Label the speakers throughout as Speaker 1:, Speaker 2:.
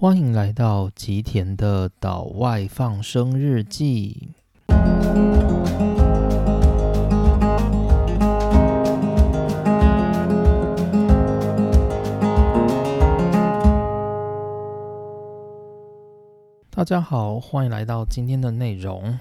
Speaker 1: 欢迎来到吉田的岛外放生日记。大家好，欢迎来到今天的内容。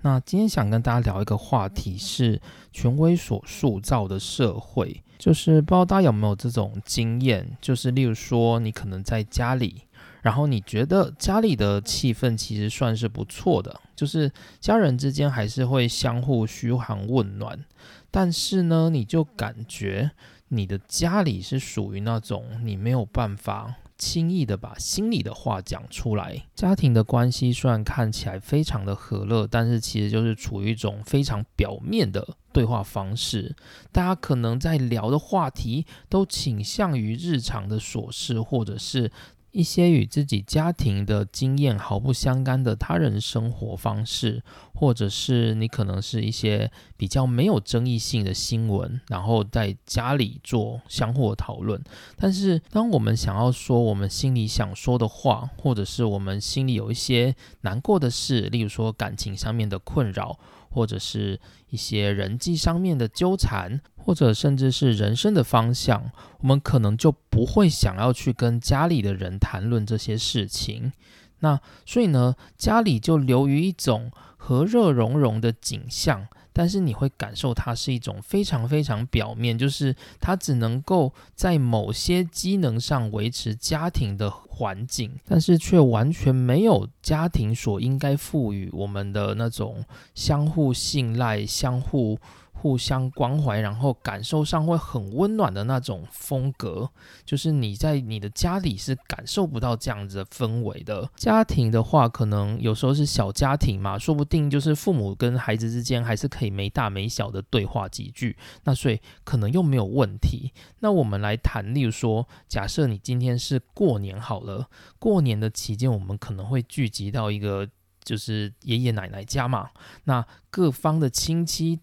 Speaker 1: 那今天想跟大家聊一个话题，是权威所塑造的社会。就是不知道大家有没有这种经验，就是例如说，你可能在家里，然后你觉得家里的气氛其实算是不错的，就是家人之间还是会相互嘘寒问暖，但是呢，你就感觉你的家里是属于那种你没有办法。轻易的把心里的话讲出来，家庭的关系虽然看起来非常的和乐，但是其实就是处于一种非常表面的对话方式。大家可能在聊的话题都倾向于日常的琐事，或者是。一些与自己家庭的经验毫不相干的他人生活方式，或者是你可能是一些比较没有争议性的新闻，然后在家里做相互讨论。但是，当我们想要说我们心里想说的话，或者是我们心里有一些难过的事，例如说感情上面的困扰。或者是一些人际上面的纠缠，或者甚至是人生的方向，我们可能就不会想要去跟家里的人谈论这些事情。那所以呢，家里就流于一种和热融融的景象。但是你会感受它是一种非常非常表面，就是它只能够在某些机能上维持家庭的环境，但是却完全没有家庭所应该赋予我们的那种相互信赖、相互。互相关怀，然后感受上会很温暖的那种风格，就是你在你的家里是感受不到这样子的氛围的。家庭的话，可能有时候是小家庭嘛，说不定就是父母跟孩子之间还是可以没大没小的对话几句，那所以可能又没有问题。那我们来谈，例如说，假设你今天是过年好了，过年的期间我们可能会聚集到一个就是爷爷奶奶家嘛，那各方的亲戚。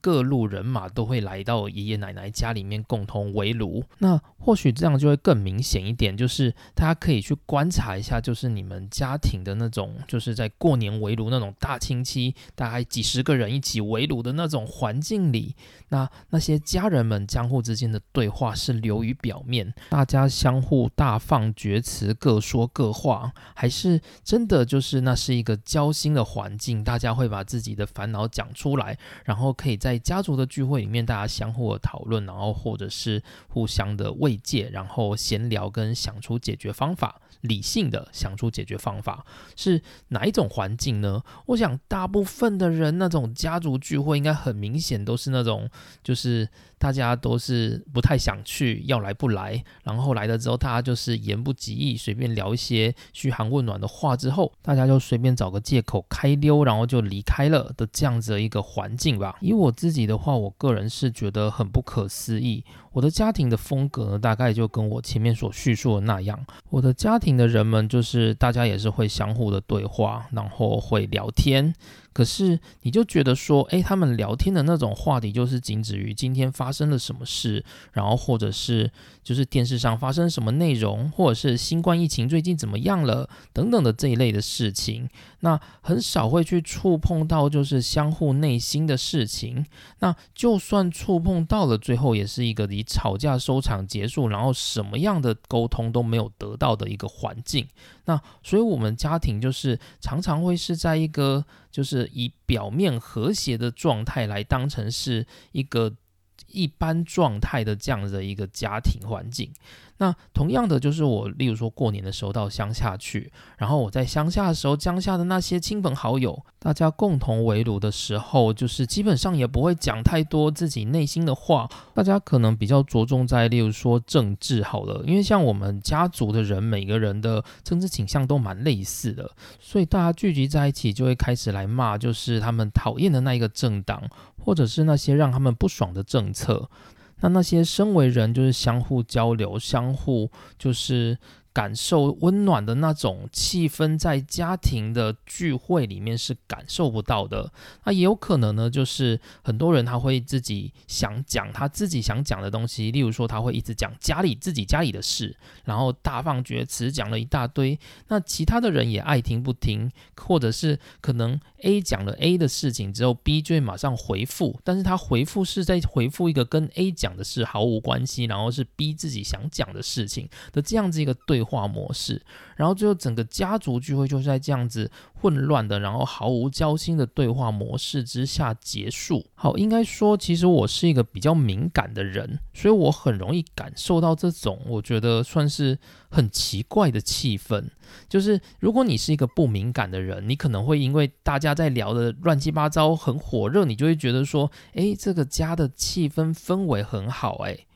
Speaker 1: 各路人马都会来到爷爷奶奶家里面共同围炉，那或许这样就会更明显一点，就是大家可以去观察一下，就是你们家庭的那种，就是在过年围炉那种大亲戚，大概几十个人一起围炉的那种环境里，那那些家人们相互之间的对话是流于表面，大家相互大放厥词，各说各话，还是真的就是那是一个交心的环境，大家会把自己的烦恼讲出来，然后可以。可以在家族的聚会里面，大家相互的讨论，然后或者是互相的慰藉，然后闲聊跟想出解决方法，理性的想出解决方法，是哪一种环境呢？我想大部分的人那种家族聚会，应该很明显都是那种就是。大家都是不太想去，要来不来，然后来了之后，大家就是言不及义，随便聊一些嘘寒问暖的话之后，大家就随便找个借口开溜，然后就离开了的这样子的一个环境吧。以我自己的话，我个人是觉得很不可思议。我的家庭的风格呢，大概就跟我前面所叙述的那样。我的家庭的人们，就是大家也是会相互的对话，然后会聊天。可是你就觉得说，诶，他们聊天的那种话题，就是仅止于今天发生了什么事，然后或者是就是电视上发生什么内容，或者是新冠疫情最近怎么样了等等的这一类的事情。那很少会去触碰到就是相互内心的事情。那就算触碰到了，最后也是一个以吵架收场结束，然后什么样的沟通都没有得到的一个环境。那所以我们家庭就是常常会是在一个就是以表面和谐的状态来当成是一个一般状态的这样的一个家庭环境。那同样的，就是我，例如说过年的时候到乡下去，然后我在乡下的时候，乡下的那些亲朋好友，大家共同围炉的时候，就是基本上也不会讲太多自己内心的话，大家可能比较着重在，例如说政治好了，因为像我们家族的人，每个人的政治倾向都蛮类似的，所以大家聚集在一起就会开始来骂，就是他们讨厌的那一个政党，或者是那些让他们不爽的政策。那那些身为人，就是相互交流，相互就是感受温暖的那种气氛，在家庭的聚会里面是感受不到的。那也有可能呢，就是很多人他会自己想讲他自己想讲的东西，例如说他会一直讲家里自己家里的事，然后大放厥词讲了一大堆，那其他的人也爱听不听，或者是可能 A 讲了 A 的事情之后，B 就会马上回复，但是他回复是在回复一个跟 A 讲的事毫无关系，然后是 B 自己想讲的事情的这样子一个对。对话模式，然后最后整个家族聚会就是在这样子混乱的，然后毫无交心的对话模式之下结束。好，应该说，其实我是一个比较敏感的人，所以我很容易感受到这种我觉得算是很奇怪的气氛。就是如果你是一个不敏感的人，你可能会因为大家在聊的乱七八糟很火热，你就会觉得说，诶，这个家的气氛氛围很好，诶，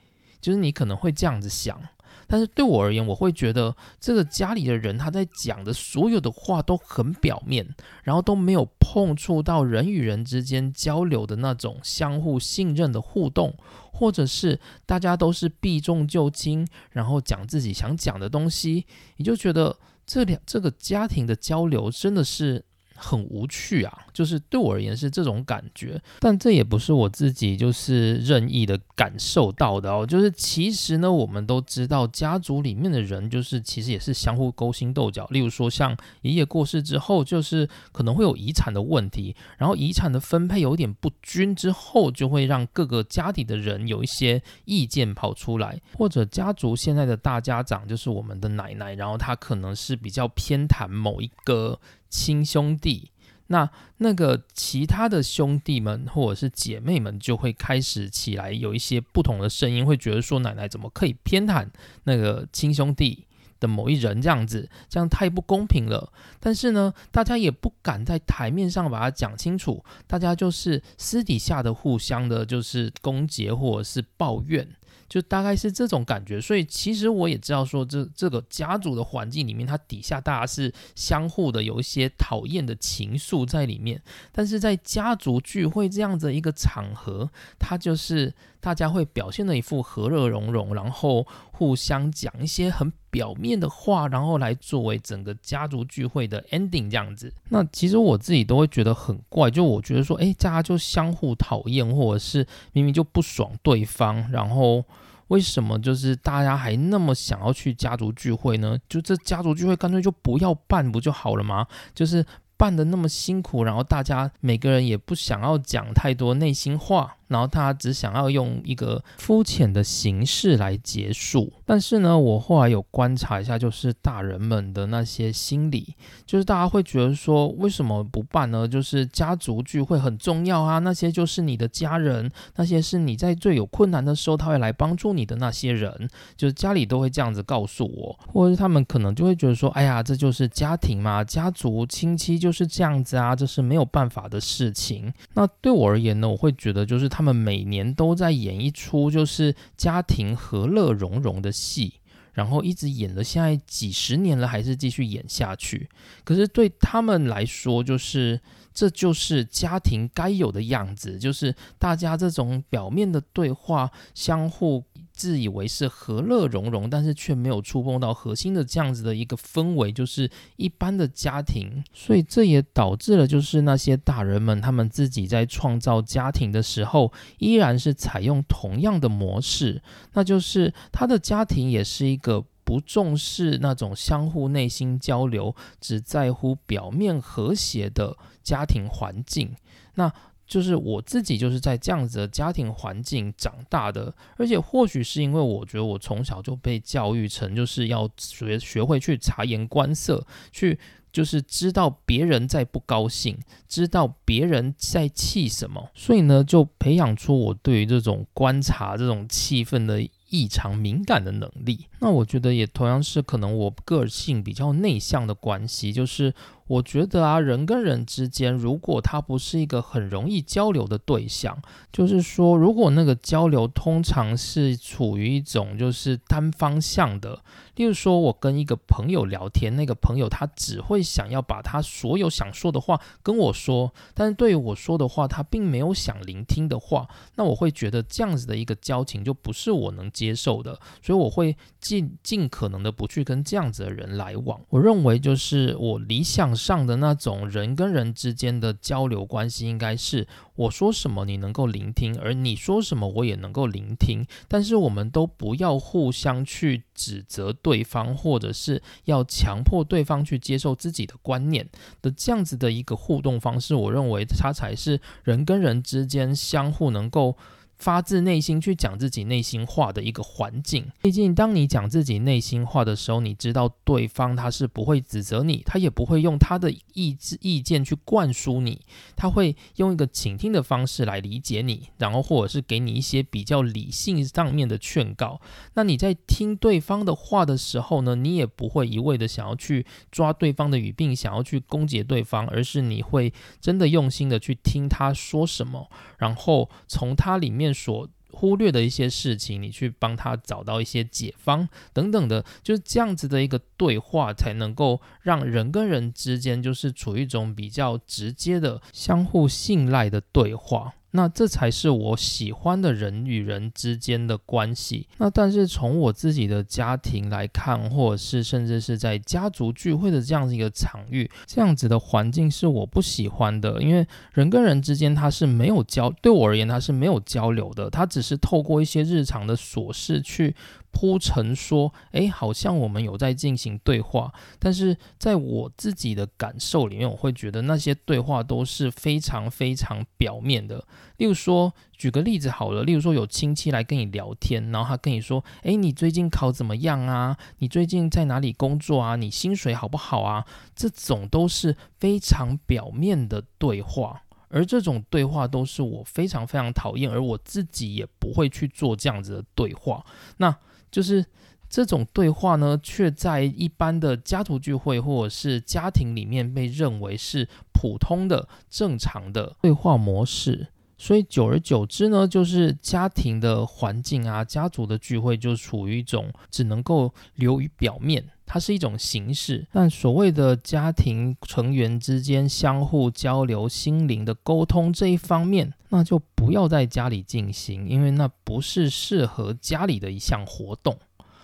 Speaker 1: 就是你可能会这样子想。但是对我而言，我会觉得这个家里的人他在讲的所有的话都很表面，然后都没有碰触到人与人之间交流的那种相互信任的互动，或者是大家都是避重就轻，然后讲自己想讲的东西，你就觉得这两这个家庭的交流真的是。很无趣啊，就是对我而言是这种感觉，但这也不是我自己就是任意的感受到的哦。就是其实呢，我们都知道家族里面的人就是其实也是相互勾心斗角。例如说，像爷爷过世之后，就是可能会有遗产的问题，然后遗产的分配有点不均之后，就会让各个家庭的人有一些意见跑出来，或者家族现在的大家长就是我们的奶奶，然后她可能是比较偏袒某一个。亲兄弟，那那个其他的兄弟们或者是姐妹们就会开始起来有一些不同的声音，会觉得说奶奶怎么可以偏袒那个亲兄弟的某一人这样子，这样太不公平了。但是呢，大家也不敢在台面上把它讲清楚，大家就是私底下的互相的，就是攻讦或者是抱怨。就大概是这种感觉，所以其实我也知道说，这这个家族的环境里面，它底下大家是相互的有一些讨厌的情愫在里面。但是在家族聚会这样的一个场合，它就是大家会表现的一副和乐融融，然后互相讲一些很表面的话，然后来作为整个家族聚会的 ending 这样子。那其实我自己都会觉得很怪，就我觉得说，哎，大家就相互讨厌，或者是明明就不爽对方，然后。为什么就是大家还那么想要去家族聚会呢？就这家族聚会干脆就不要办不就好了吗？就是办的那么辛苦，然后大家每个人也不想要讲太多内心话。然后他只想要用一个肤浅的形式来结束，但是呢，我后来有观察一下，就是大人们的那些心理，就是大家会觉得说，为什么不办呢？就是家族聚会很重要啊，那些就是你的家人，那些是你在最有困难的时候他会来帮助你的那些人，就是家里都会这样子告诉我，或者是他们可能就会觉得说，哎呀，这就是家庭嘛，家族亲戚就是这样子啊，这是没有办法的事情。那对我而言呢，我会觉得就是他他们每年都在演一出就是家庭和乐融融的戏，然后一直演了现在几十年了，还是继续演下去。可是对他们来说，就是这就是家庭该有的样子，就是大家这种表面的对话，相互。自以为是和乐融融，但是却没有触碰到核心的这样子的一个氛围，就是一般的家庭，所以这也导致了就是那些大人们他们自己在创造家庭的时候，依然是采用同样的模式，那就是他的家庭也是一个不重视那种相互内心交流，只在乎表面和谐的家庭环境。那就是我自己就是在这样子的家庭环境长大的，而且或许是因为我觉得我从小就被教育成就是要学学会去察言观色，去就是知道别人在不高兴，知道别人在气什么，所以呢就培养出我对于这种观察这种气氛的。异常敏感的能力，那我觉得也同样是可能我个性比较内向的关系，就是我觉得啊，人跟人之间，如果他不是一个很容易交流的对象，就是说，如果那个交流通常是处于一种就是单方向的，例如说，我跟一个朋友聊天，那个朋友他只会想要把他所有想说的话跟我说，但是对于我说的话，他并没有想聆听的话，那我会觉得这样子的一个交情就不是我能接受的，所以我会尽尽可能的不去跟这样子的人来往。我认为就是我理想。上的那种人跟人之间的交流关系，应该是我说什么你能够聆听，而你说什么我也能够聆听。但是我们都不要互相去指责对方，或者是要强迫对方去接受自己的观念的这样子的一个互动方式。我认为它才是人跟人之间相互能够。发自内心去讲自己内心话的一个环境。毕竟，当你讲自己内心话的时候，你知道对方他是不会指责你，他也不会用他的意志意见去灌输你，他会用一个倾听的方式来理解你，然后或者是给你一些比较理性上面的劝告。那你在听对方的话的时候呢，你也不会一味的想要去抓对方的语病，想要去攻击对方，而是你会真的用心的去听他说什么，然后从他里面。所忽略的一些事情，你去帮他找到一些解方等等的，就是这样子的一个对话，才能够让人跟人之间就是处于一种比较直接的相互信赖的对话。那这才是我喜欢的人与人之间的关系。那但是从我自己的家庭来看，或者是甚至是在家族聚会的这样子一个场域，这样子的环境是我不喜欢的。因为人跟人之间他是没有交，对我而言他是没有交流的，他只是透过一些日常的琐事去。铺陈说，哎，好像我们有在进行对话，但是在我自己的感受里面，我会觉得那些对话都是非常非常表面的。例如说，举个例子好了，例如说有亲戚来跟你聊天，然后他跟你说，哎，你最近考怎么样啊？你最近在哪里工作啊？你薪水好不好啊？这种都是非常表面的对话，而这种对话都是我非常非常讨厌，而我自己也不会去做这样子的对话。那就是这种对话呢，却在一般的家族聚会或者是家庭里面被认为是普通的、正常的对话模式。所以久而久之呢，就是家庭的环境啊，家族的聚会就处于一种只能够流于表面，它是一种形式。但所谓的家庭成员之间相互交流、心灵的沟通这一方面。那就不要在家里进行，因为那不是适合家里的一项活动。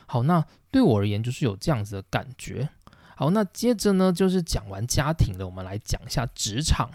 Speaker 1: 好，那对我而言就是有这样子的感觉。好，那接着呢，就是讲完家庭了，我们来讲一下职场。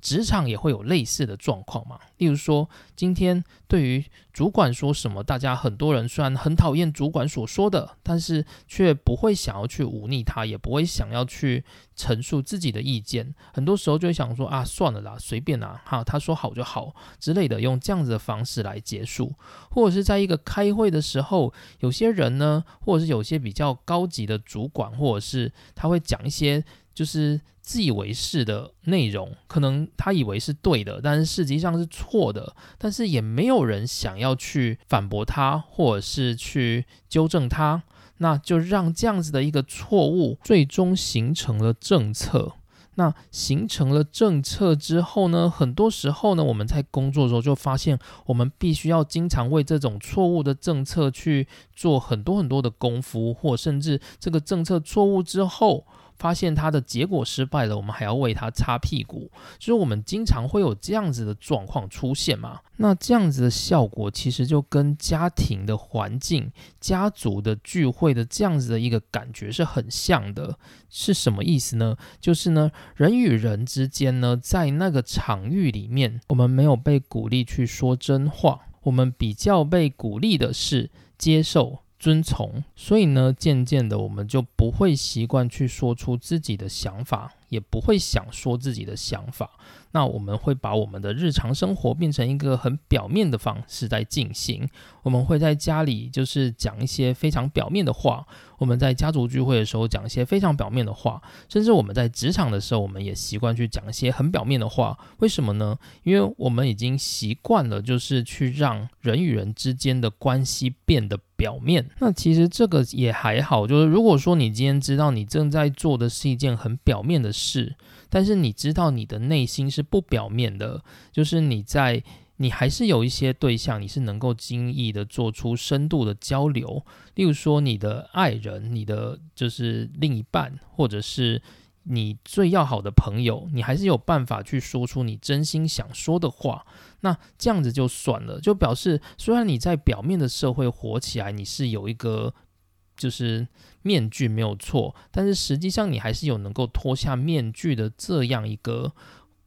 Speaker 1: 职场也会有类似的状况嘛？例如说，今天对于主管说什么，大家很多人虽然很讨厌主管所说的，但是却不会想要去忤逆他，也不会想要去陈述自己的意见。很多时候就会想说啊，算了啦，随便啦，哈，他说好就好之类的，用这样子的方式来结束。或者是在一个开会的时候，有些人呢，或者是有些比较高级的主管，或者是他会讲一些。就是自以为是的内容，可能他以为是对的，但是实际上是错的。但是也没有人想要去反驳他，或者是去纠正他，那就让这样子的一个错误最终形成了政策。那形成了政策之后呢，很多时候呢，我们在工作的时候就发现，我们必须要经常为这种错误的政策去做很多很多的功夫，或甚至这个政策错误之后。发现它的结果失败了，我们还要为它擦屁股，就是我们经常会有这样子的状况出现嘛。那这样子的效果其实就跟家庭的环境、家族的聚会的这样子的一个感觉是很像的。是什么意思呢？就是呢，人与人之间呢，在那个场域里面，我们没有被鼓励去说真话，我们比较被鼓励的是接受。遵从，所以呢，渐渐的，我们就不会习惯去说出自己的想法，也不会想说自己的想法。那我们会把我们的日常生活变成一个很表面的方式在进行。我们会在家里就是讲一些非常表面的话，我们在家族聚会的时候讲一些非常表面的话，甚至我们在职场的时候，我们也习惯去讲一些很表面的话。为什么呢？因为我们已经习惯了，就是去让人与人之间的关系变得表面。那其实这个也还好，就是如果说你今天知道你正在做的是一件很表面的事，但是你知道你的内心是不表面的，就是你在你还是有一些对象，你是能够轻易的做出深度的交流，例如说你的爱人、你的就是另一半，或者是。你最要好的朋友，你还是有办法去说出你真心想说的话。那这样子就算了，就表示虽然你在表面的社会活起来，你是有一个就是面具没有错，但是实际上你还是有能够脱下面具的这样一个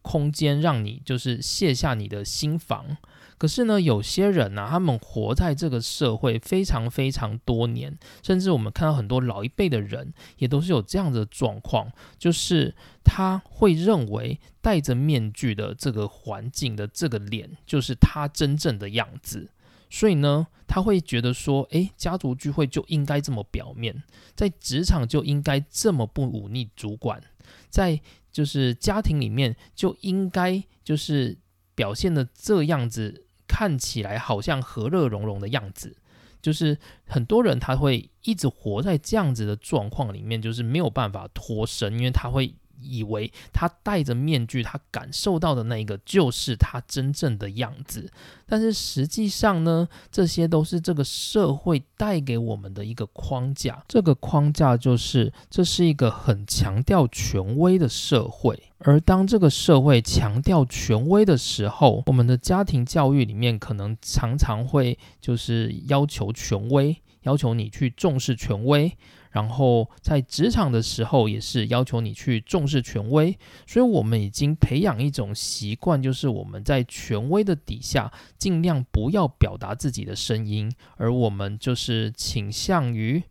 Speaker 1: 空间，让你就是卸下你的心防。可是呢，有些人呢，他们活在这个社会非常非常多年，甚至我们看到很多老一辈的人，也都是有这样的状况，就是他会认为戴着面具的这个环境的这个脸，就是他真正的样子，所以呢，他会觉得说，诶，家族聚会就应该这么表面，在职场就应该这么不忤逆主管，在就是家庭里面就应该就是表现的这样子。看起来好像和乐融融的样子，就是很多人他会一直活在这样子的状况里面，就是没有办法脱身，因为他会。以为他戴着面具，他感受到的那个就是他真正的样子，但是实际上呢，这些都是这个社会带给我们的一个框架。这个框架就是，这是一个很强调权威的社会，而当这个社会强调权威的时候，我们的家庭教育里面可能常常会就是要求权威，要求你去重视权威。然后在职场的时候，也是要求你去重视权威，所以我们已经培养一种习惯，就是我们在权威的底下，尽量不要表达自己的声音，而我们就是倾向于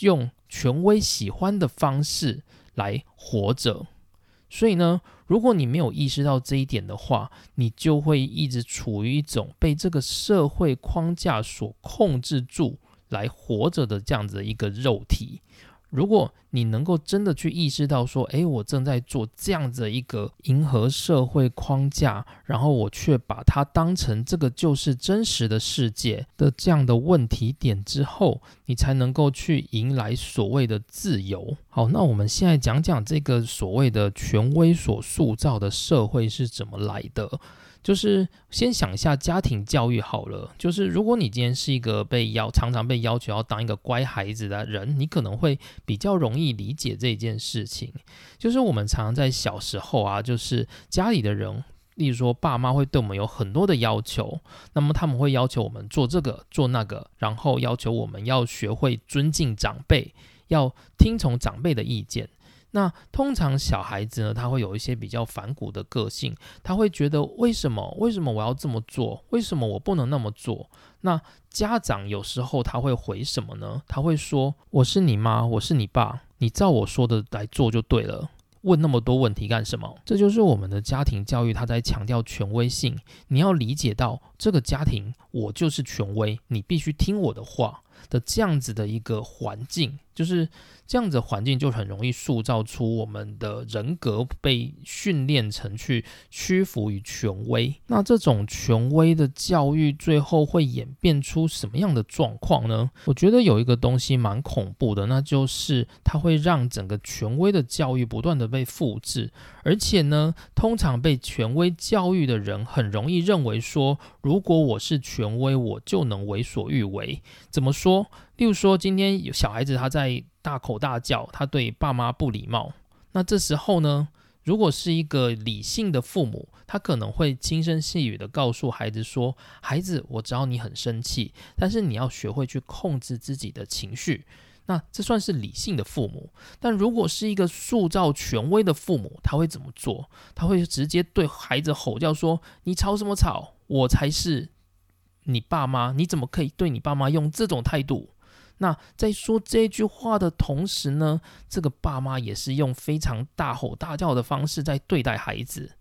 Speaker 1: 用权威喜欢的方式来活着。所以呢，如果你没有意识到这一点的话，你就会一直处于一种被这个社会框架所控制住。来活着的这样子的一个肉体，如果你能够真的去意识到说，诶，我正在做这样子的一个迎合社会框架，然后我却把它当成这个就是真实的世界的这样的问题点之后，你才能够去迎来所谓的自由。好，那我们现在讲讲这个所谓的权威所塑造的社会是怎么来的。就是先想一下家庭教育好了。就是如果你今天是一个被要常常被要求要当一个乖孩子的人，你可能会比较容易理解这件事情。就是我们常常在小时候啊，就是家里的人，例如说爸妈会对我们有很多的要求，那么他们会要求我们做这个做那个，然后要求我们要学会尊敬长辈，要听从长辈的意见。那通常小孩子呢，他会有一些比较反骨的个性，他会觉得为什么为什么我要这么做？为什么我不能那么做？那家长有时候他会回什么呢？他会说：“我是你妈，我是你爸，你照我说的来做就对了。问那么多问题干什么？”这就是我们的家庭教育，他在强调权威性。你要理解到这个家庭，我就是权威，你必须听我的话的这样子的一个环境，就是。这样子环境就很容易塑造出我们的人格被训练成去屈服于权威。那这种权威的教育最后会演变出什么样的状况呢？我觉得有一个东西蛮恐怖的，那就是它会让整个权威的教育不断的被复制，而且呢，通常被权威教育的人很容易认为说，如果我是权威，我就能为所欲为。怎么说？例如说，今天有小孩子他在。大口大叫，他对爸妈不礼貌。那这时候呢，如果是一个理性的父母，他可能会轻声细语的告诉孩子说：“孩子，我知道你很生气，但是你要学会去控制自己的情绪。”那这算是理性的父母。但如果是一个塑造权威的父母，他会怎么做？他会直接对孩子吼叫说：“你吵什么吵？我才是你爸妈，你怎么可以对你爸妈用这种态度？”那在说这句话的同时呢，这个爸妈也是用非常大吼大叫的方式在对待孩子。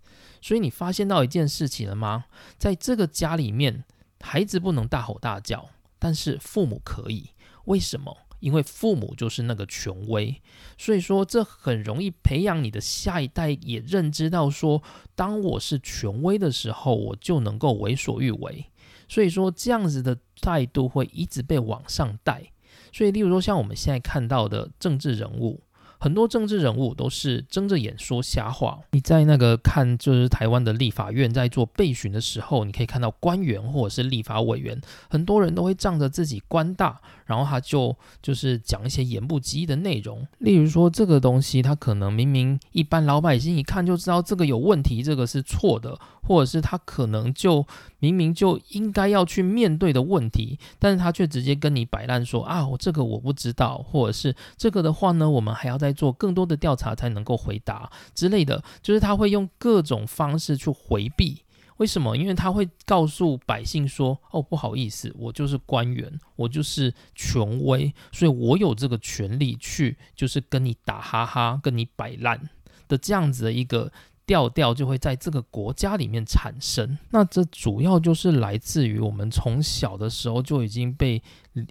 Speaker 1: 所以你发现到一件事情了吗？在这个家里面，孩子不能大吼大叫，但是父母可以。为什么？因为父母就是那个权威。所以说，这很容易培养你的下一代也认知到说，当我是权威的时候，我就能够为所欲为。所以说，这样子的态度会一直被往上带。所以，例如说，像我们现在看到的政治人物，很多政治人物都是睁着眼说瞎话。你在那个看，就是台湾的立法院在做备询的时候，你可以看到官员或者是立法委员，很多人都会仗着自己官大，然后他就就是讲一些言不及义的内容。例如说，这个东西他可能明明一般老百姓一看就知道这个有问题，这个是错的，或者是他可能就明明就应该要去面对的问题，但是他却直接跟你摆烂说啊，我这个我不知道，或者是这个的话呢，我们还要再做更多的调查才能够回答之类的，就是他会用各种方式去回避。为什么？因为他会告诉百姓说：“哦，不好意思，我就是官员，我就是权威，所以我有这个权利去，就是跟你打哈哈，跟你摆烂的这样子的一个调调，就会在这个国家里面产生。那这主要就是来自于我们从小的时候就已经被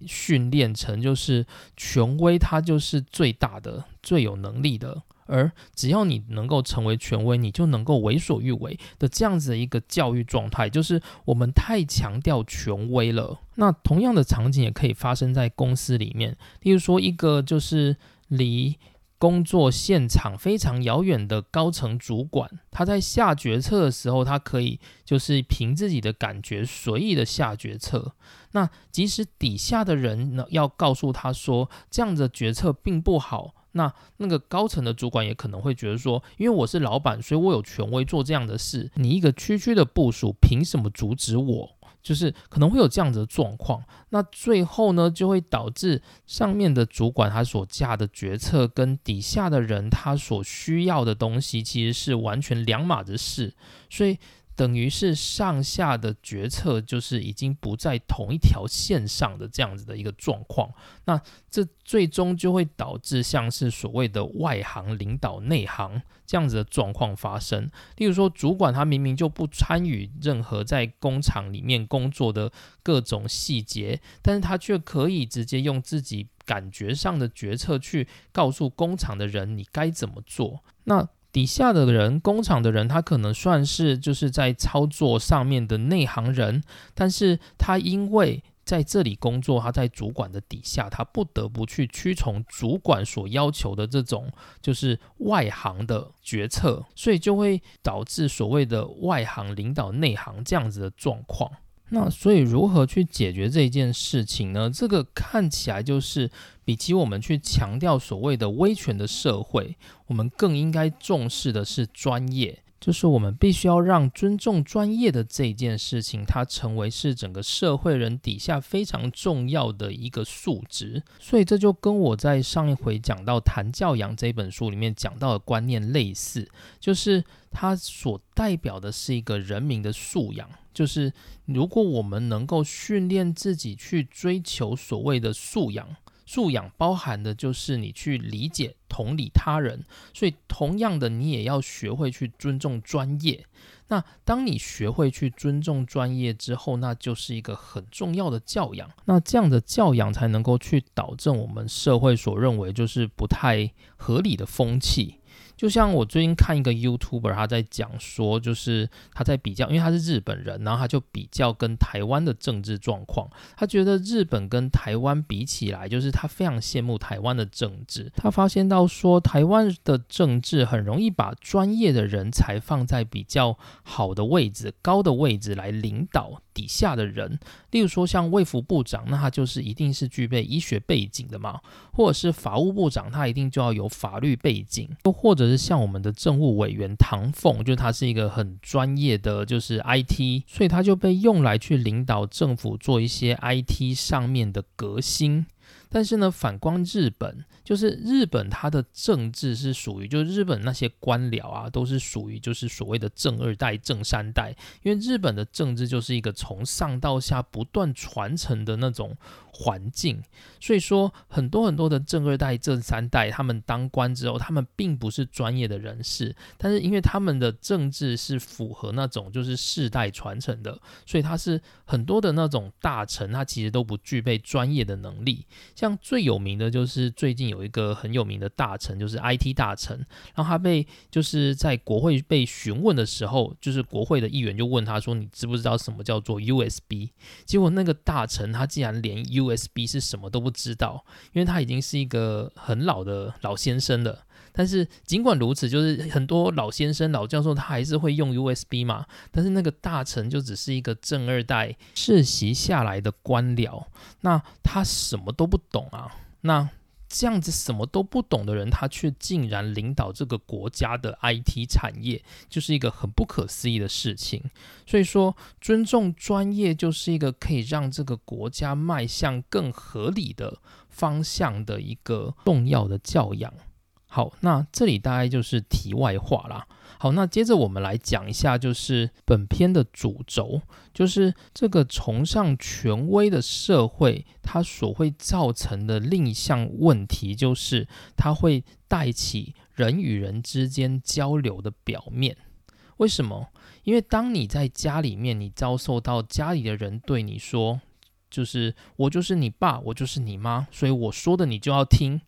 Speaker 1: 训练成，就是权威，他就是最大的、最有能力的。”而只要你能够成为权威，你就能够为所欲为的这样子的一个教育状态，就是我们太强调权威了。那同样的场景也可以发生在公司里面，例如说一个就是离工作现场非常遥远的高层主管，他在下决策的时候，他可以就是凭自己的感觉随意的下决策。那即使底下的人呢要告诉他说这样的决策并不好。那那个高层的主管也可能会觉得说，因为我是老板，所以我有权威做这样的事。你一个区区的部署，凭什么阻止我？就是可能会有这样子的状况。那最后呢，就会导致上面的主管他所下的决策，跟底下的人他所需要的东西，其实是完全两码子事。所以。等于是上下的决策就是已经不在同一条线上的这样子的一个状况，那这最终就会导致像是所谓的外行领导内行这样子的状况发生。例如说，主管他明明就不参与任何在工厂里面工作的各种细节，但是他却可以直接用自己感觉上的决策去告诉工厂的人你该怎么做。那底下的人，工厂的人，他可能算是就是在操作上面的内行人，但是他因为在这里工作，他在主管的底下，他不得不去屈从主管所要求的这种就是外行的决策，所以就会导致所谓的外行领导内行这样子的状况。那所以如何去解决这件事情呢？这个看起来就是，比起我们去强调所谓的威权的社会，我们更应该重视的是专业。就是我们必须要让尊重专业的这件事情，它成为是整个社会人底下非常重要的一个素质。所以这就跟我在上一回讲到《谈教养》这本书里面讲到的观念类似，就是它所代表的是一个人民的素养。就是如果我们能够训练自己去追求所谓的素养。素养包含的就是你去理解、同理他人，所以同样的，你也要学会去尊重专业。那当你学会去尊重专业之后，那就是一个很重要的教养。那这样的教养才能够去导正我们社会所认为就是不太合理的风气。就像我最近看一个 YouTuber，他在讲说，就是他在比较，因为他是日本人，然后他就比较跟台湾的政治状况。他觉得日本跟台湾比起来，就是他非常羡慕台湾的政治。他发现到说，台湾的政治很容易把专业的人才放在比较好的位置、高的位置来领导。底下的人，例如说像卫福部长，那他就是一定是具备医学背景的嘛，或者是法务部长，他一定就要有法律背景，又或者是像我们的政务委员唐凤，就他是一个很专业的，就是 IT，所以他就被用来去领导政府做一些 IT 上面的革新。但是呢，反观日本，就是日本它的政治是属于，就是日本那些官僚啊，都是属于就是所谓的正二代、正三代，因为日本的政治就是一个从上到下不断传承的那种。环境，所以说很多很多的正二代、正三代，他们当官之后，他们并不是专业的人士，但是因为他们的政治是符合那种就是世代传承的，所以他是很多的那种大臣，他其实都不具备专业的能力。像最有名的就是最近有一个很有名的大臣，就是 IT 大臣，然后他被就是在国会被询问的时候，就是国会的议员就问他说：“你知不知道什么叫做 USB？” 结果那个大臣他竟然连 USB 是什么都不知道，因为他已经是一个很老的老先生了。但是尽管如此，就是很多老先生、老教授他还是会用 USB 嘛。但是那个大臣就只是一个正二代世袭下来的官僚，那他什么都不懂啊。那这样子什么都不懂的人，他却竟然领导这个国家的 IT 产业，就是一个很不可思议的事情。所以说，尊重专业就是一个可以让这个国家迈向更合理的方向的一个重要的教养。好，那这里大概就是题外话啦。好，那接着我们来讲一下，就是本片的主轴，就是这个崇尚权威的社会，它所会造成的另一项问题，就是它会带起人与人之间交流的表面。为什么？因为当你在家里面，你遭受到家里的人对你说，就是我就是你爸，我就是你妈，所以我说的你就要听。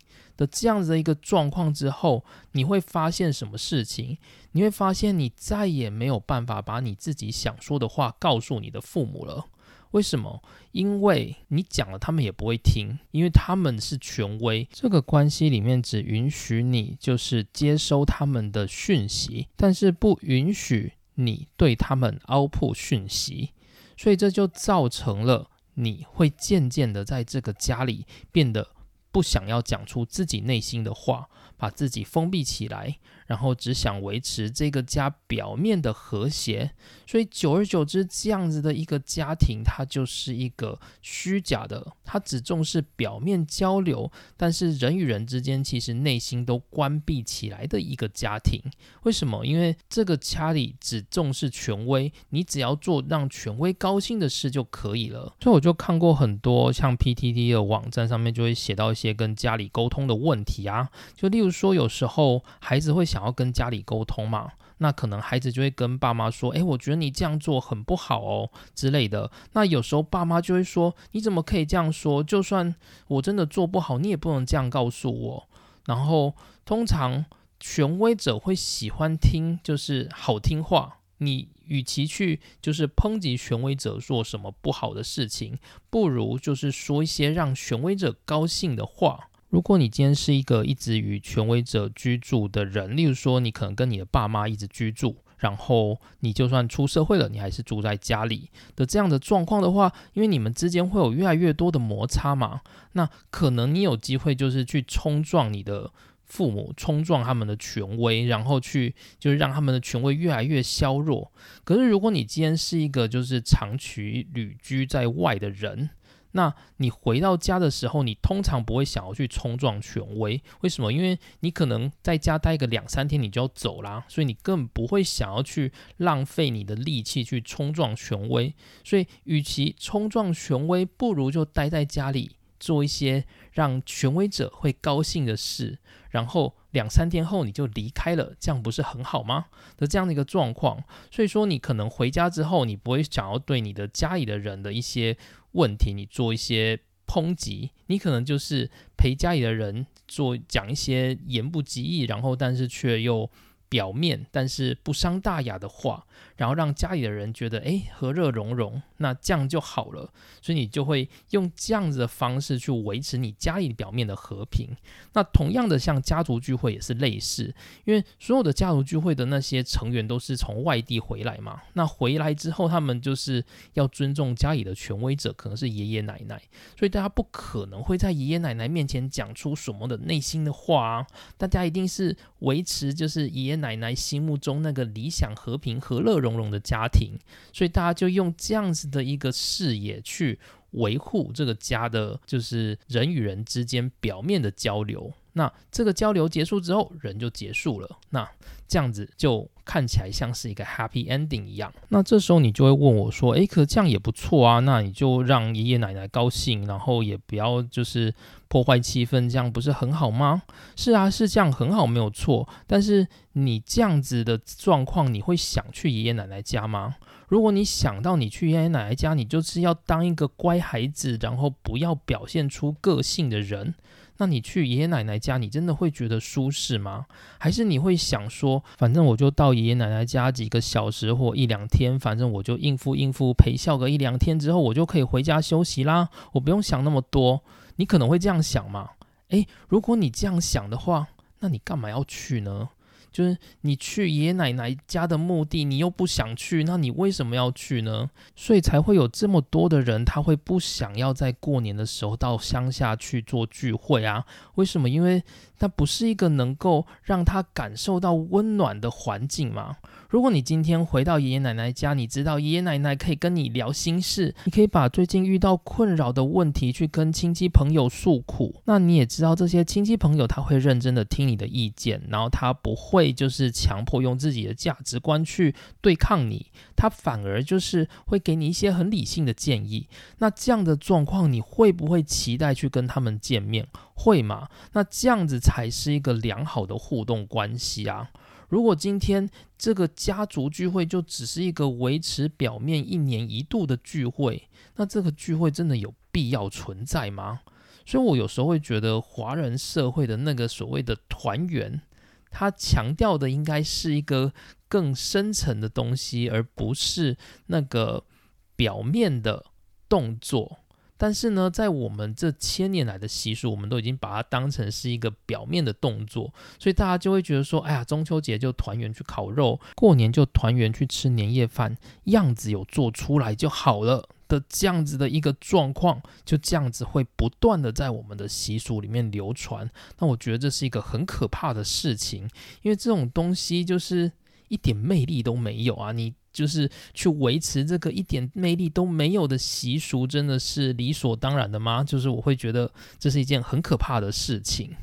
Speaker 1: 的这样子的一个状况之后，你会发现什么事情？你会发现你再也没有办法把你自己想说的话告诉你的父母了。为什么？因为你讲了，他们也不会听，因为他们是权威。这个关系里面只允许你就是接收他们的讯息，但是不允许你对他们 output 讯息。所以这就造成了你会渐渐的在这个家里变得。不想要讲出自己内心的话，把自己封闭起来。然后只想维持这个家表面的和谐，所以久而久之，这样子的一个家庭，它就是一个虚假的，它只重视表面交流，但是人与人之间其实内心都关闭起来的一个家庭。为什么？因为这个家里只重视权威，你只要做让权威高兴的事就可以了。所以我就看过很多像 PTT 的网站上面就会写到一些跟家里沟通的问题啊，就例如说有时候孩子会想。然后跟家里沟通嘛，那可能孩子就会跟爸妈说：“诶，我觉得你这样做很不好哦之类的。”那有时候爸妈就会说：“你怎么可以这样说？就算我真的做不好，你也不能这样告诉我。”然后通常权威者会喜欢听就是好听话，你与其去就是抨击权威者做什么不好的事情，不如就是说一些让权威者高兴的话。如果你今天是一个一直与权威者居住的人，例如说你可能跟你的爸妈一直居住，然后你就算出社会了，你还是住在家里的这样的状况的话，因为你们之间会有越来越多的摩擦嘛，那可能你有机会就是去冲撞你的父母，冲撞他们的权威，然后去就是让他们的权威越来越削弱。可是如果你今天是一个就是长期旅居在外的人，那你回到家的时候，你通常不会想要去冲撞权威，为什么？因为你可能在家待个两三天，你就要走啦，所以你根本不会想要去浪费你的力气去冲撞权威。所以，与其冲撞权威，不如就待在家里做一些让权威者会高兴的事，然后两三天后你就离开了，这样不是很好吗？的这样的一个状况，所以说你可能回家之后，你不会想要对你的家里的人的一些。问题，你做一些抨击，你可能就是陪家里的人做讲一些言不及义，然后但是却又表面但是不伤大雅的话。然后让家里的人觉得哎和乐融融，那这样就好了，所以你就会用这样子的方式去维持你家里表面的和平。那同样的，像家族聚会也是类似，因为所有的家族聚会的那些成员都是从外地回来嘛，那回来之后他们就是要尊重家里的权威者，可能是爷爷奶奶，所以大家不可能会在爷爷奶奶面前讲出什么的内心的话啊，大家一定是维持就是爷爷奶奶心目中那个理想和平和乐。融融的家庭，所以大家就用这样子的一个视野去维护这个家的，就是人与人之间表面的交流。那这个交流结束之后，人就结束了。那这样子就看起来像是一个 happy ending 一样。那这时候你就会问我说：“诶，可这样也不错啊。那你就让爷爷奶奶高兴，然后也不要就是破坏气氛，这样不是很好吗？”是啊，是这样很好，没有错。但是你这样子的状况，你会想去爷爷奶奶家吗？如果你想到你去爷爷奶奶家，你就是要当一个乖孩子，然后不要表现出个性的人。那你去爷爷奶奶家，你真的会觉得舒适吗？还是你会想说，反正我就到爷爷奶奶家几个小时或一两天，反正我就应付应付陪笑个一两天之后，我就可以回家休息啦，我不用想那么多。你可能会这样想嘛？诶，如果你这样想的话，那你干嘛要去呢？就是你去爷爷奶奶家的目的，你又不想去，那你为什么要去呢？所以才会有这么多的人，他会不想要在过年的时候到乡下去做聚会啊？为什么？因为那不是一个能够让他感受到温暖的环境吗。如果你今天回到爷爷奶奶家，你知道爷爷奶奶可以跟你聊心事，你可以把最近遇到困扰的问题去跟亲戚朋友诉苦，那你也知道这些亲戚朋友他会认真的听你的意见，然后他不会就是强迫用自己的价值观去对抗你，他反而就是会给你一些很理性的建议。那这样的状况，你会不会期待去跟他们见面？会吗？那这样子才还是一个良好的互动关系啊。如果今天这个家族聚会就只是一个维持表面一年一度的聚会，那这个聚会真的有必要存在吗？所以我有时候会觉得，华人社会的那个所谓的团圆，它强调的应该是一个更深层的东西，而不是那个表面的动作。但是呢，在我们这千年来的习俗，我们都已经把它当成是一个表面的动作，所以大家就会觉得说，哎呀，中秋节就团圆去烤肉，过年就团圆去吃年夜饭，样子有做出来就好了的这样子的一个状况，就这样子会不断的在我们的习俗里面流传。那我觉得这是一个很可怕的事情，因为这种东西就是一点魅力都没有啊，你。就是去维持这个一点魅力都没有的习俗，真的是理所当然的吗？就是我会觉得这是一件很可怕的事情。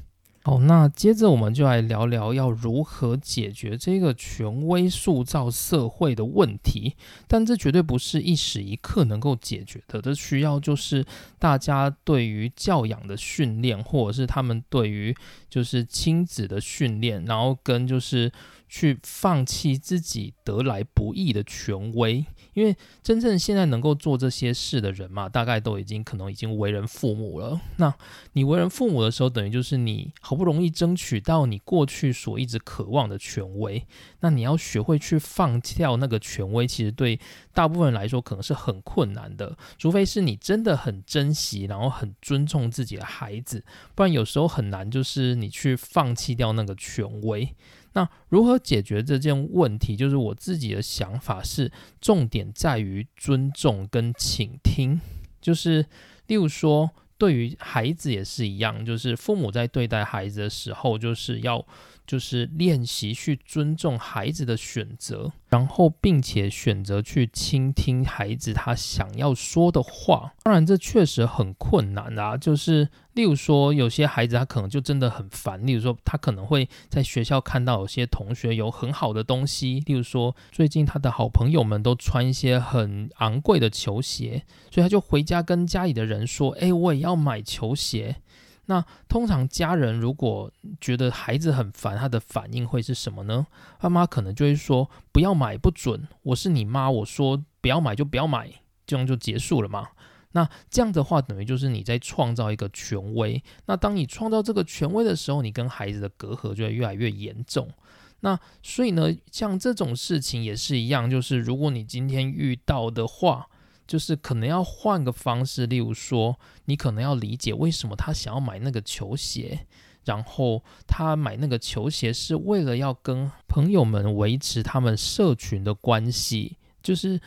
Speaker 1: 好，那接着我们就来聊聊要如何解决这个权威塑造社会的问题。但这绝对不是一时一刻能够解决的，这需要就是大家对于教养的训练，或者是他们对于就是亲子的训练，然后跟就是。去放弃自己得来不易的权威，因为真正现在能够做这些事的人嘛，大概都已经可能已经为人父母了。那你为人父母的时候，等于就是你好不容易争取到你过去所一直渴望的权威，那你要学会去放掉那个权威，其实对大部分人来说可能是很困难的，除非是你真的很珍惜，然后很尊重自己的孩子，不然有时候很难，就是你去放弃掉那个权威。那如何解决这件问题？就是我自己的想法是，重点在于尊重跟倾听。就是，例如说，对于孩子也是一样，就是父母在对待孩子的时候，就是要。就是练习去尊重孩子的选择，然后并且选择去倾听孩子他想要说的话。当然，这确实很困难啊。就是例如说，有些孩子他可能就真的很烦。例如说，他可能会在学校看到有些同学有很好的东西，例如说，最近他的好朋友们都穿一些很昂贵的球鞋，所以他就回家跟家里的人说：“哎，我也要买球鞋。”那通常家人如果觉得孩子很烦，他的反应会是什么呢？爸妈可能就会说不要买，不准。我是你妈，我说不要买就不要买，这样就结束了嘛。那这样的话，等于就是你在创造一个权威。那当你创造这个权威的时候，你跟孩子的隔阂就会越来越严重。那所以呢，像这种事情也是一样，就是如果你今天遇到的话。就是可能要换个方式，例如说，你可能要理解为什么他想要买那个球鞋，然后他买那个球鞋是为了要跟朋友们维持他们社群的关系，就是。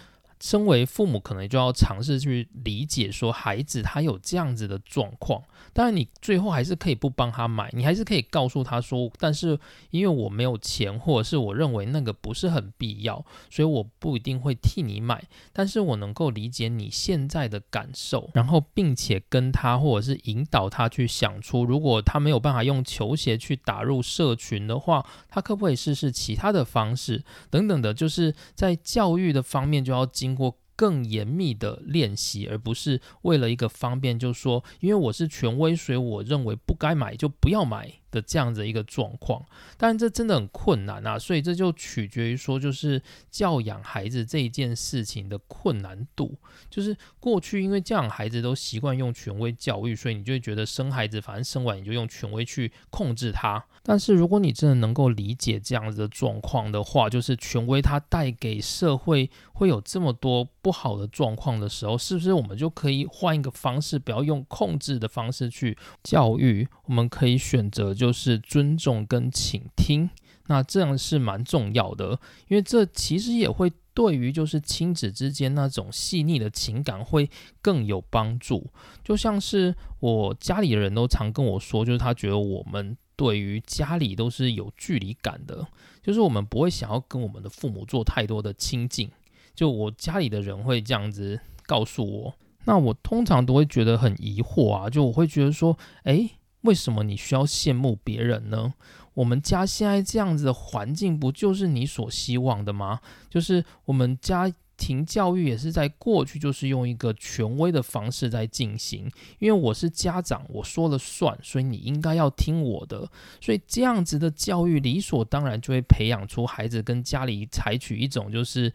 Speaker 1: 身为父母，可能就要尝试去理解，说孩子他有这样子的状况。当然，你最后还是可以不帮他买，你还是可以告诉他说：“但是因为我没有钱，或者是我认为那个不是很必要，所以我不一定会替你买。但是我能够理解你现在的感受，然后并且跟他或者是引导他去想出，如果他没有办法用球鞋去打入社群的话，他可不可以试试其他的方式等等的，就是在教育的方面就要经。经过更严密的练习，而不是为了一个方便，就是说因为我是权威，所以我认为不该买就不要买。的这样子一个状况，但这真的很困难啊，所以这就取决于说，就是教养孩子这一件事情的困难度。就是过去因为教养孩子都习惯用权威教育，所以你就会觉得生孩子反正生完你就用权威去控制他。但是如果你真的能够理解这样子的状况的话，就是权威它带给社会会有这么多不好的状况的时候，是不是我们就可以换一个方式，不要用控制的方式去教育？我们可以选择。就是尊重跟倾听，那这样是蛮重要的，因为这其实也会对于就是亲子之间那种细腻的情感会更有帮助。就像是我家里的人都常跟我说，就是他觉得我们对于家里都是有距离感的，就是我们不会想要跟我们的父母做太多的亲近。就我家里的人会这样子告诉我，那我通常都会觉得很疑惑啊，就我会觉得说，诶。为什么你需要羡慕别人呢？我们家现在这样子的环境，不就是你所希望的吗？就是我们家庭教育也是在过去就是用一个权威的方式在进行，因为我是家长，我说了算，所以你应该要听我的。所以这样子的教育理所当然就会培养出孩子跟家里采取一种就是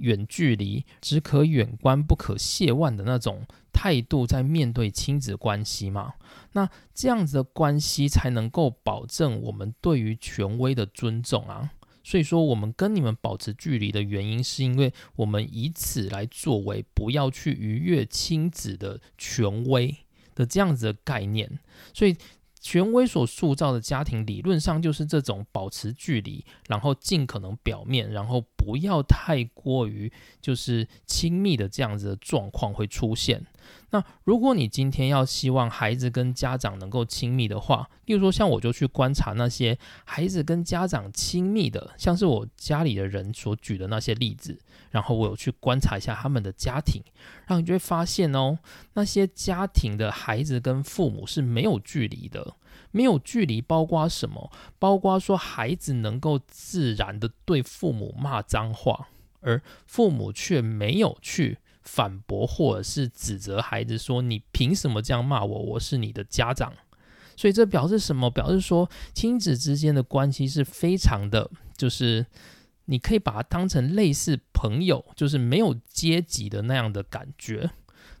Speaker 1: 远距离、只可远观不可亵玩的那种。态度在面对亲子关系嘛？那这样子的关系才能够保证我们对于权威的尊重啊。所以说，我们跟你们保持距离的原因，是因为我们以此来作为不要去逾越亲子的权威的这样子的概念。所以。权威所塑造的家庭，理论上就是这种保持距离，然后尽可能表面，然后不要太过于就是亲密的这样子的状况会出现。那如果你今天要希望孩子跟家长能够亲密的话，例如说像我就去观察那些孩子跟家长亲密的，像是我家里的人所举的那些例子，然后我有去观察一下他们的家庭，然后你就会发现哦，那些家庭的孩子跟父母是没有距离的，没有距离包括什么？包括说孩子能够自然的对父母骂脏话，而父母却没有去。反驳或者是指责孩子说：“你凭什么这样骂我？我是你的家长。”所以这表示什么？表示说亲子之间的关系是非常的，就是你可以把它当成类似朋友，就是没有阶级的那样的感觉。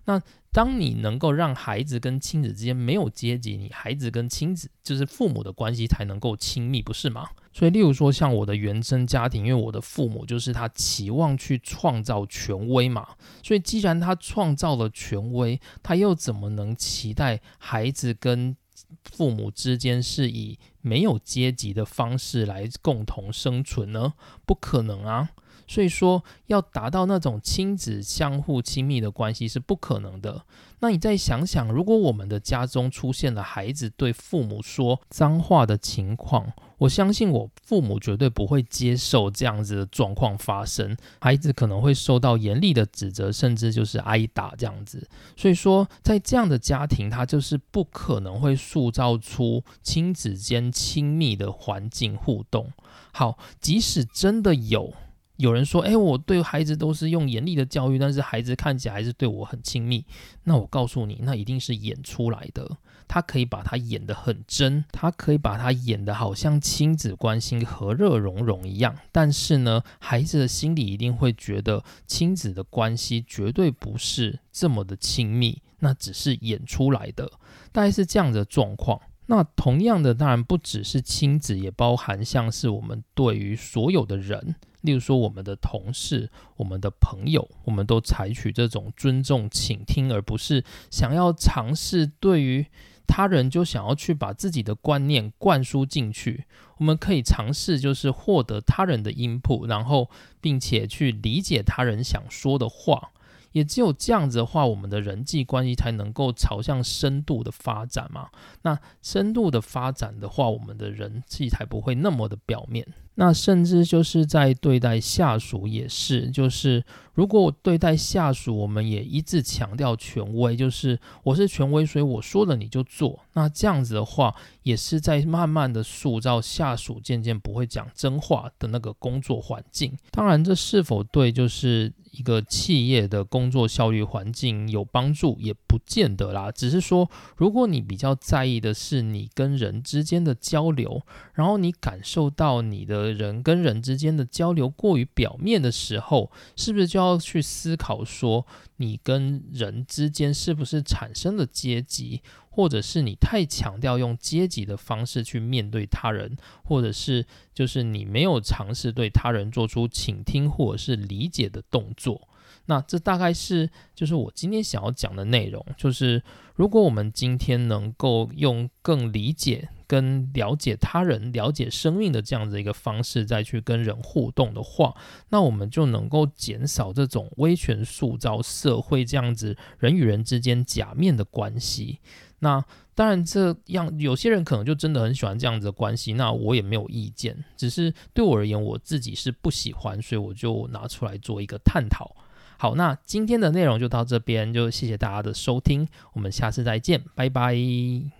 Speaker 1: 那当你能够让孩子跟亲子之间没有阶级，你孩子跟亲子就是父母的关系才能够亲密，不是吗？所以，例如说像我的原生家庭，因为我的父母就是他期望去创造权威嘛，所以既然他创造了权威，他又怎么能期待孩子跟父母之间是以没有阶级的方式来共同生存呢？不可能啊！所以说，要达到那种亲子相互亲密的关系是不可能的。那你再想想，如果我们的家中出现了孩子对父母说脏话的情况，我相信我父母绝对不会接受这样子的状况发生，孩子可能会受到严厉的指责，甚至就是挨打这样子。所以说，在这样的家庭，他就是不可能会塑造出亲子间亲密的环境互动。好，即使真的有。有人说：“哎，我对孩子都是用严厉的教育，但是孩子看起来还是对我很亲密。”那我告诉你，那一定是演出来的。他可以把他演得很真，他可以把他演得好像亲子关系和乐融融一样。但是呢，孩子的心里一定会觉得亲子的关系绝对不是这么的亲密，那只是演出来的，大概是这样的状况。那同样的，当然不只是亲子，也包含像是我们对于所有的人。例如说，我们的同事、我们的朋友，我们都采取这种尊重、倾听，而不是想要尝试对于他人就想要去把自己的观念灌输进去。我们可以尝试，就是获得他人的音谱，然后并且去理解他人想说的话。也只有这样子的话，我们的人际关系才能够朝向深度的发展嘛。那深度的发展的话，我们的人际才不会那么的表面。那甚至就是在对待下属也是，就是。如果我对待下属，我们也一致强调权威，就是我是权威，所以我说了你就做。那这样子的话，也是在慢慢的塑造下属渐渐不会讲真话的那个工作环境。当然，这是否对就是一个企业的工作效率环境有帮助，也不见得啦。只是说，如果你比较在意的是你跟人之间的交流，然后你感受到你的人跟人之间的交流过于表面的时候，是不是就要去思考说，你跟人之间是不是产生了阶级？或者是你太强调用阶级的方式去面对他人，或者是就是你没有尝试对他人做出倾听或者是理解的动作，那这大概是就是我今天想要讲的内容。就是如果我们今天能够用更理解跟了解他人、了解生命的这样子一个方式再去跟人互动的话，那我们就能够减少这种威权塑造社会这样子人与人之间假面的关系。那当然，这样有些人可能就真的很喜欢这样子的关系，那我也没有意见。只是对我而言，我自己是不喜欢，所以我就拿出来做一个探讨。好，那今天的内容就到这边，就谢谢大家的收听，我们下次再见，拜拜。